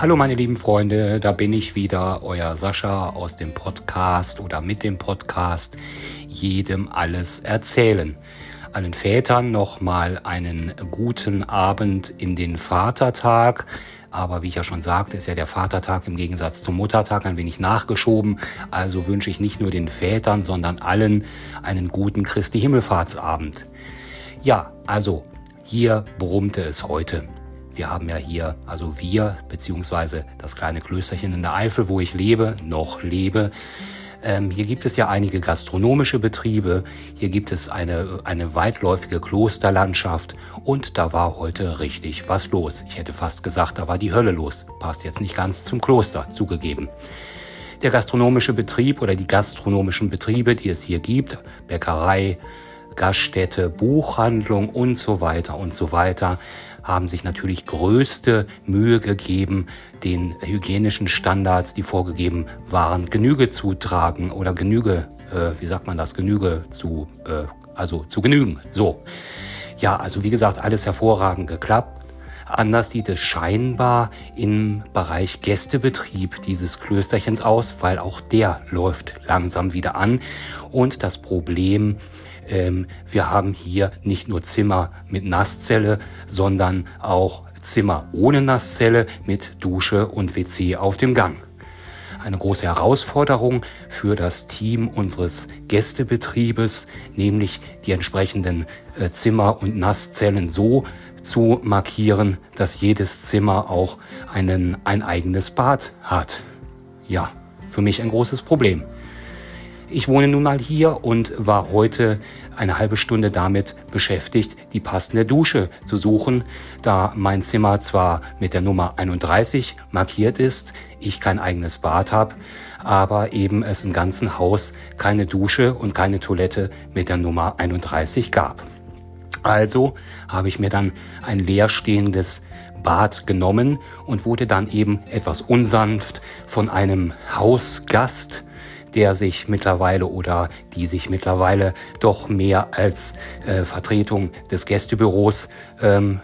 Hallo meine lieben Freunde, da bin ich wieder, euer Sascha aus dem Podcast oder mit dem Podcast jedem alles erzählen. Allen Vätern nochmal einen guten Abend in den Vatertag. Aber wie ich ja schon sagte, ist ja der Vatertag im Gegensatz zum Muttertag ein wenig nachgeschoben. Also wünsche ich nicht nur den Vätern, sondern allen einen guten Christi Himmelfahrtsabend. Ja, also hier brummte es heute. Wir haben ja hier, also wir, beziehungsweise das kleine Klösterchen in der Eifel, wo ich lebe, noch lebe. Ähm, hier gibt es ja einige gastronomische Betriebe, hier gibt es eine, eine weitläufige Klosterlandschaft und da war heute richtig was los. Ich hätte fast gesagt, da war die Hölle los. Passt jetzt nicht ganz zum Kloster, zugegeben. Der gastronomische Betrieb oder die gastronomischen Betriebe, die es hier gibt, Bäckerei, Gaststätte, Buchhandlung und so weiter und so weiter haben sich natürlich größte Mühe gegeben, den hygienischen Standards, die vorgegeben waren, Genüge zu tragen oder Genüge, äh, wie sagt man das, Genüge zu, äh, also zu genügen. So. Ja, also wie gesagt, alles hervorragend geklappt. Anders sieht es scheinbar im Bereich Gästebetrieb dieses Klösterchens aus, weil auch der läuft langsam wieder an. Und das Problem ähm, wir haben hier nicht nur Zimmer mit Nasszelle, sondern auch Zimmer ohne Nasszelle mit Dusche und WC auf dem Gang. Eine große Herausforderung für das Team unseres Gästebetriebes, nämlich die entsprechenden äh, Zimmer und Nasszellen so zu markieren, dass jedes Zimmer auch einen, ein eigenes Bad hat. Ja, für mich ein großes Problem. Ich wohne nun mal hier und war heute eine halbe Stunde damit beschäftigt, die passende Dusche zu suchen, da mein Zimmer zwar mit der Nummer 31 markiert ist, ich kein eigenes Bad habe, aber eben es im ganzen Haus keine Dusche und keine Toilette mit der Nummer 31 gab. Also habe ich mir dann ein leerstehendes Bad genommen und wurde dann eben etwas unsanft von einem Hausgast der sich mittlerweile oder die sich mittlerweile doch mehr als äh, Vertretung des Gästebüros ähm,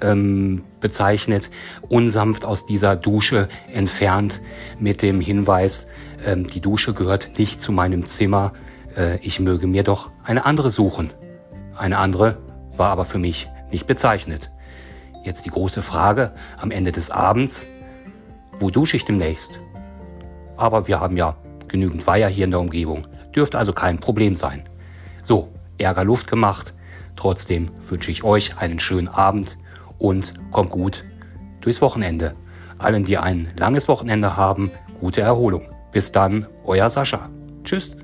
ähm, bezeichnet, unsanft aus dieser Dusche entfernt mit dem Hinweis, ähm, die Dusche gehört nicht zu meinem Zimmer, äh, ich möge mir doch eine andere suchen. Eine andere war aber für mich nicht bezeichnet. Jetzt die große Frage am Ende des Abends, wo dusche ich demnächst? Aber wir haben ja genügend Weiher hier in der Umgebung. Dürfte also kein Problem sein. So, Ärger Luft gemacht. Trotzdem wünsche ich euch einen schönen Abend und kommt gut durchs Wochenende. Allen, die ein langes Wochenende haben, gute Erholung. Bis dann, euer Sascha. Tschüss.